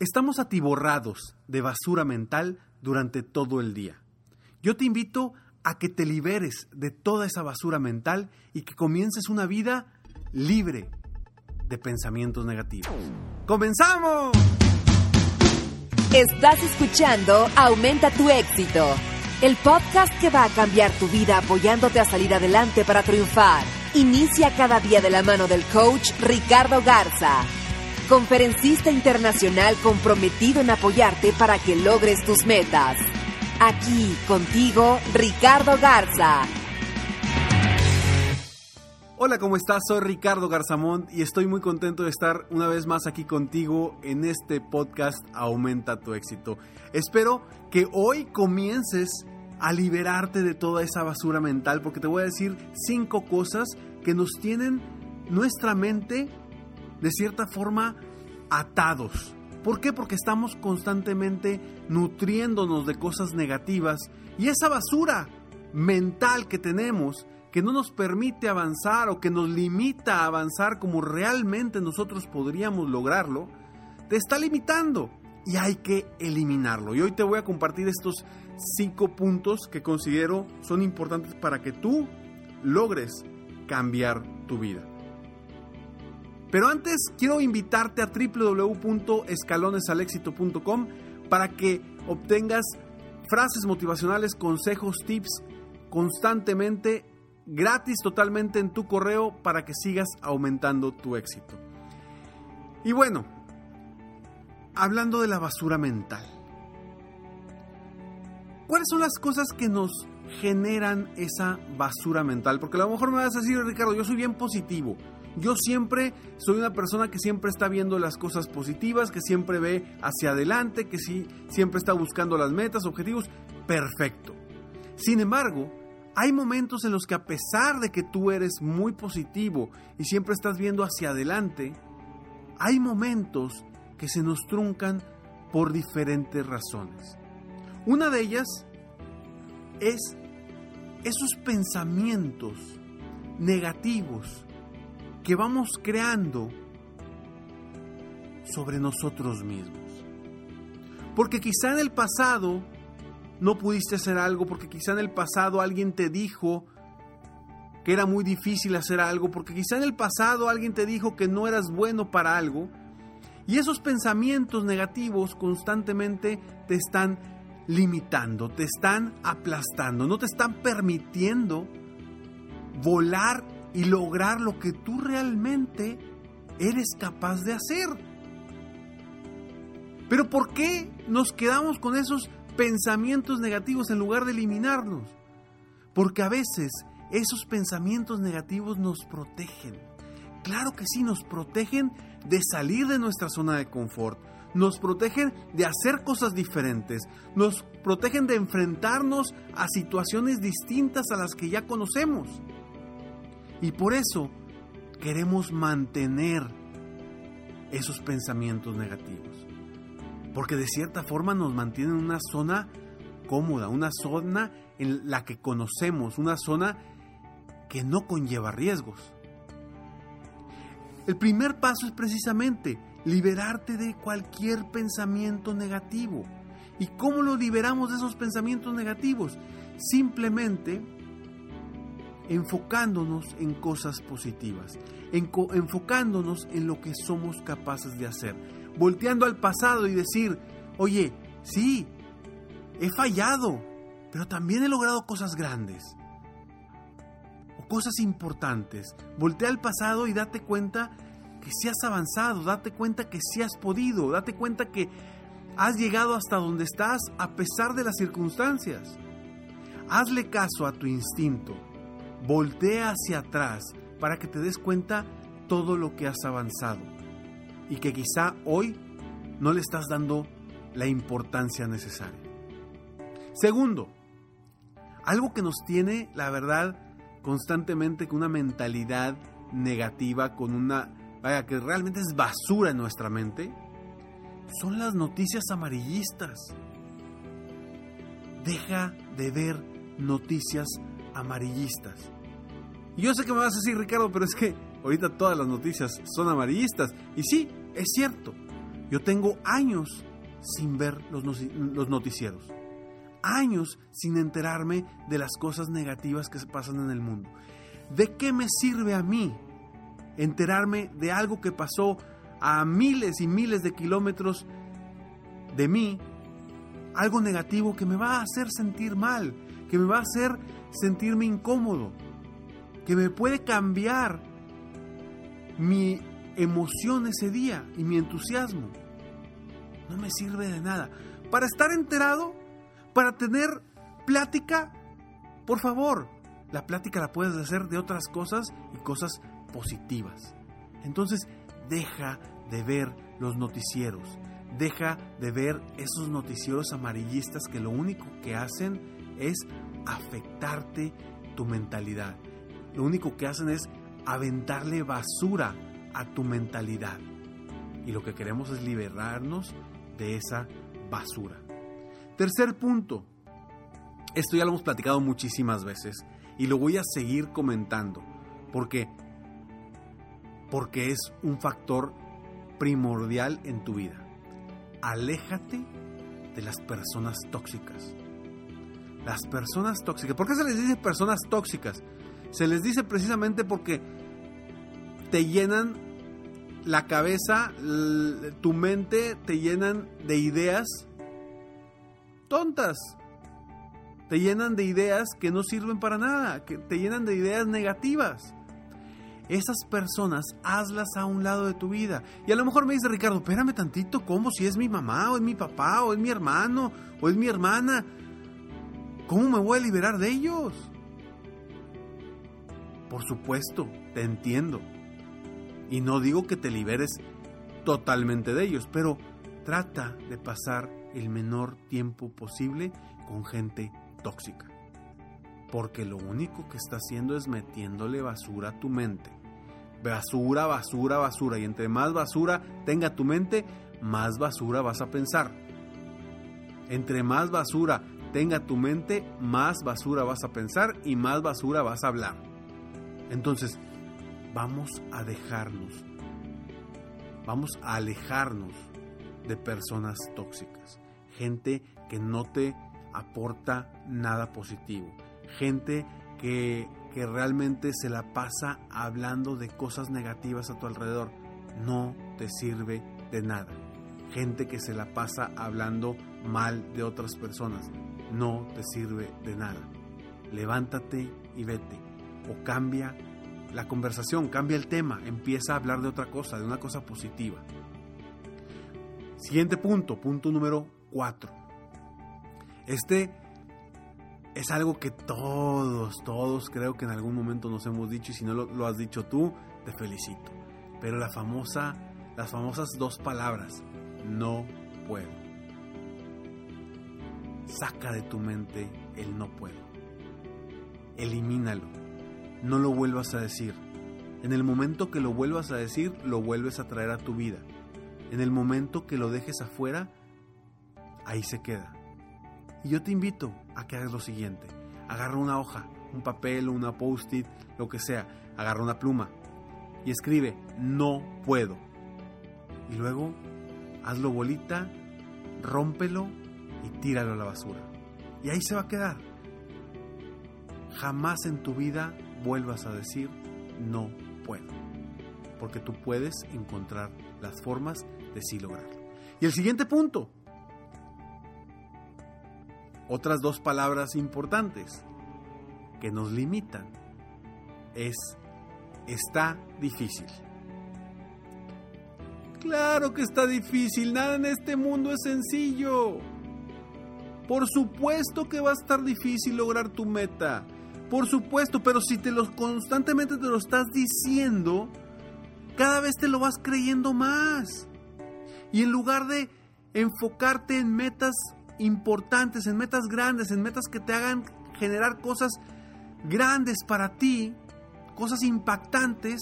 Estamos atiborrados de basura mental durante todo el día. Yo te invito a que te liberes de toda esa basura mental y que comiences una vida libre de pensamientos negativos. ¡Comenzamos! Estás escuchando Aumenta tu éxito, el podcast que va a cambiar tu vida apoyándote a salir adelante para triunfar. Inicia cada día de la mano del coach Ricardo Garza conferencista internacional comprometido en apoyarte para que logres tus metas. Aquí contigo, Ricardo Garza. Hola, ¿cómo estás? Soy Ricardo Garzamont y estoy muy contento de estar una vez más aquí contigo en este podcast Aumenta tu éxito. Espero que hoy comiences a liberarte de toda esa basura mental porque te voy a decir cinco cosas que nos tienen nuestra mente de cierta forma atados. ¿Por qué? Porque estamos constantemente nutriéndonos de cosas negativas y esa basura mental que tenemos que no nos permite avanzar o que nos limita a avanzar como realmente nosotros podríamos lograrlo, te está limitando y hay que eliminarlo. Y hoy te voy a compartir estos cinco puntos que considero son importantes para que tú logres cambiar tu vida. Pero antes quiero invitarte a www.escalonesalexito.com para que obtengas frases motivacionales, consejos, tips constantemente gratis totalmente en tu correo para que sigas aumentando tu éxito. Y bueno, hablando de la basura mental. ¿Cuáles son las cosas que nos generan esa basura mental? Porque a lo mejor me vas a decir, Ricardo, yo soy bien positivo. Yo siempre soy una persona que siempre está viendo las cosas positivas, que siempre ve hacia adelante, que sí, siempre está buscando las metas, objetivos. Perfecto. Sin embargo, hay momentos en los que a pesar de que tú eres muy positivo y siempre estás viendo hacia adelante, hay momentos que se nos truncan por diferentes razones. Una de ellas es esos pensamientos negativos que vamos creando sobre nosotros mismos. Porque quizá en el pasado no pudiste hacer algo, porque quizá en el pasado alguien te dijo que era muy difícil hacer algo, porque quizá en el pasado alguien te dijo que no eras bueno para algo, y esos pensamientos negativos constantemente te están limitando, te están aplastando, no te están permitiendo volar y lograr lo que tú realmente eres capaz de hacer. Pero ¿por qué nos quedamos con esos pensamientos negativos en lugar de eliminarlos? Porque a veces esos pensamientos negativos nos protegen. Claro que sí, nos protegen de salir de nuestra zona de confort, nos protegen de hacer cosas diferentes, nos protegen de enfrentarnos a situaciones distintas a las que ya conocemos. Y por eso queremos mantener esos pensamientos negativos. Porque de cierta forma nos mantienen en una zona cómoda, una zona en la que conocemos, una zona que no conlleva riesgos. El primer paso es precisamente liberarte de cualquier pensamiento negativo. ¿Y cómo lo liberamos de esos pensamientos negativos? Simplemente enfocándonos en cosas positivas, enfocándonos en lo que somos capaces de hacer, volteando al pasado y decir, oye, sí, he fallado, pero también he logrado cosas grandes o cosas importantes. Voltea al pasado y date cuenta que sí has avanzado, date cuenta que sí has podido, date cuenta que has llegado hasta donde estás a pesar de las circunstancias. Hazle caso a tu instinto, voltea hacia atrás para que te des cuenta todo lo que has avanzado y que quizá hoy no le estás dando la importancia necesaria. Segundo, algo que nos tiene, la verdad, constantemente con una mentalidad negativa, con una, vaya, que realmente es basura en nuestra mente, son las noticias amarillistas. Deja de ver noticias amarillistas. Yo sé que me vas a decir, Ricardo, pero es que ahorita todas las noticias son amarillistas. Y sí, es cierto. Yo tengo años sin ver los noticieros. Años sin enterarme de las cosas negativas que se pasan en el mundo. ¿De qué me sirve a mí enterarme de algo que pasó a miles y miles de kilómetros de mí? Algo negativo que me va a hacer sentir mal, que me va a hacer sentirme incómodo, que me puede cambiar mi emoción ese día y mi entusiasmo. No me sirve de nada. Para estar enterado, para tener plática, por favor, la plática la puedes hacer de otras cosas y cosas positivas. Entonces, deja de ver los noticieros. Deja de ver esos noticieros amarillistas que lo único que hacen es afectarte tu mentalidad. Lo único que hacen es aventarle basura a tu mentalidad. Y lo que queremos es liberarnos de esa basura. Tercer punto. Esto ya lo hemos platicado muchísimas veces y lo voy a seguir comentando porque porque es un factor primordial en tu vida. Aléjate de las personas tóxicas. Las personas tóxicas. ¿Por qué se les dice personas tóxicas? Se les dice precisamente porque te llenan la cabeza, tu mente, te llenan de ideas tontas. Te llenan de ideas que no sirven para nada, que te llenan de ideas negativas. Esas personas, hazlas a un lado de tu vida. Y a lo mejor me dice Ricardo, espérame tantito, ¿cómo? Si es mi mamá, o es mi papá, o es mi hermano, o es mi hermana. ¿Cómo me voy a liberar de ellos? Por supuesto, te entiendo. Y no digo que te liberes totalmente de ellos, pero trata de pasar el menor tiempo posible con gente tóxica. Porque lo único que está haciendo es metiéndole basura a tu mente. Basura, basura, basura. Y entre más basura tenga tu mente, más basura vas a pensar. Entre más basura tenga tu mente, más basura vas a pensar y más basura vas a hablar. Entonces, vamos a dejarnos, vamos a alejarnos de personas tóxicas, gente que no te aporta nada positivo, gente que, que realmente se la pasa hablando de cosas negativas a tu alrededor, no te sirve de nada. Gente que se la pasa hablando mal de otras personas, no te sirve de nada. Levántate y vete. O cambia la conversación, cambia el tema, empieza a hablar de otra cosa, de una cosa positiva. Siguiente punto, punto número 4. Este es algo que todos, todos creo que en algún momento nos hemos dicho y si no lo, lo has dicho tú, te felicito. Pero la famosa, las famosas dos palabras, no puedo. Saca de tu mente el no puedo. Elimínalo. No lo vuelvas a decir. En el momento que lo vuelvas a decir, lo vuelves a traer a tu vida. En el momento que lo dejes afuera, ahí se queda. Y yo te invito a que hagas lo siguiente. Agarra una hoja, un papel, una post-it, lo que sea. Agarra una pluma y escribe, no puedo. Y luego, hazlo bolita, rómpelo y tíralo a la basura. Y ahí se va a quedar. Jamás en tu vida vuelvas a decir no puedo. Porque tú puedes encontrar las formas de sí lograrlo. Y el siguiente punto. Otras dos palabras importantes que nos limitan es está difícil. Claro que está difícil, nada en este mundo es sencillo. Por supuesto que va a estar difícil lograr tu meta. Por supuesto, pero si te lo constantemente te lo estás diciendo, cada vez te lo vas creyendo más. Y en lugar de enfocarte en metas importantes, en metas grandes, en metas que te hagan generar cosas grandes para ti, cosas impactantes,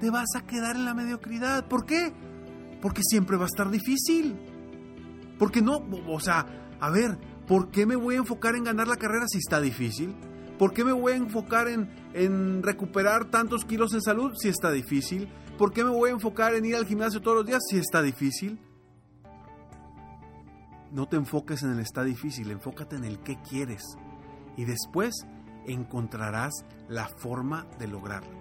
te vas a quedar en la mediocridad. ¿Por qué? Porque siempre va a estar difícil. Porque no, o sea, a ver, ¿por qué me voy a enfocar en ganar la carrera si está difícil? ¿Por qué me voy a enfocar en, en recuperar tantos kilos en salud si está difícil? ¿Por qué me voy a enfocar en ir al gimnasio todos los días si está difícil? No te enfoques en el está difícil, enfócate en el qué quieres. Y después encontrarás la forma de lograrlo.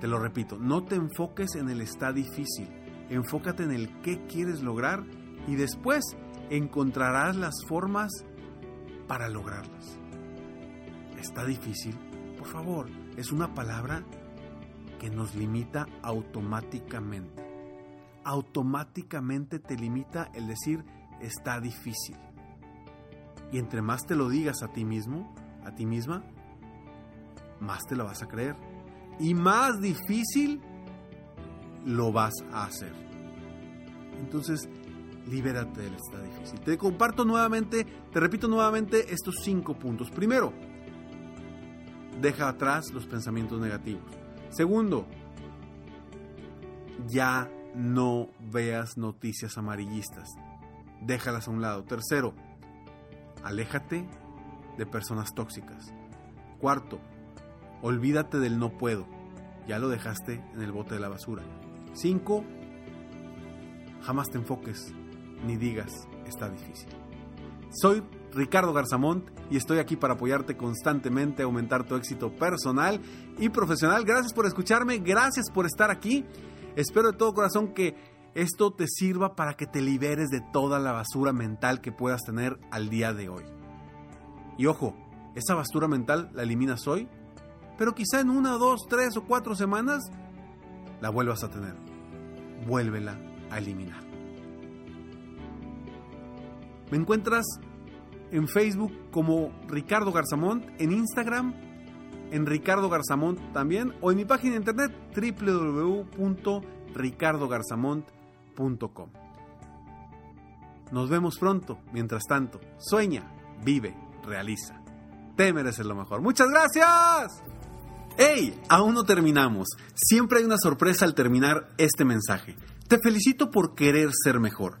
Te lo repito, no te enfoques en el está difícil, enfócate en el qué quieres lograr y después encontrarás las formas para lograrlas. Está difícil, por favor, es una palabra que nos limita automáticamente. Automáticamente te limita el decir está difícil. Y entre más te lo digas a ti mismo, a ti misma, más te lo vas a creer. Y más difícil lo vas a hacer. Entonces, libérate del está difícil. Te comparto nuevamente, te repito nuevamente estos cinco puntos. Primero, deja atrás los pensamientos negativos. Segundo, ya no veas noticias amarillistas. Déjalas a un lado. Tercero, aléjate de personas tóxicas. Cuarto, olvídate del no puedo. Ya lo dejaste en el bote de la basura. Cinco, jamás te enfoques ni digas está difícil. Soy Ricardo Garzamont y estoy aquí para apoyarte constantemente a aumentar tu éxito personal y profesional. Gracias por escucharme, gracias por estar aquí. Espero de todo corazón que esto te sirva para que te liberes de toda la basura mental que puedas tener al día de hoy. Y ojo, esa basura mental la eliminas hoy, pero quizá en una, dos, tres o cuatro semanas la vuelvas a tener. Vuélvela a eliminar. Me encuentras en Facebook como Ricardo Garzamont, en Instagram en Ricardo Garzamont también o en mi página de internet www.ricardogarzamont.com. Nos vemos pronto. Mientras tanto, sueña, vive, realiza. Te mereces lo mejor. Muchas gracias. ¡Hey! Aún no terminamos. Siempre hay una sorpresa al terminar este mensaje. Te felicito por querer ser mejor.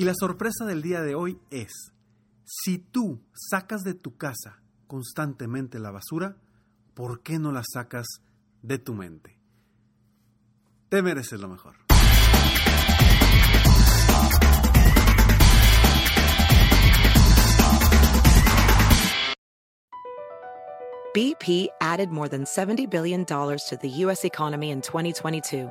Y la sorpresa del día de hoy es, si tú sacas de tu casa constantemente la basura, ¿por qué no la sacas de tu mente? Te mereces lo mejor. BP added more than $70 billion to the U.S. economy in 2022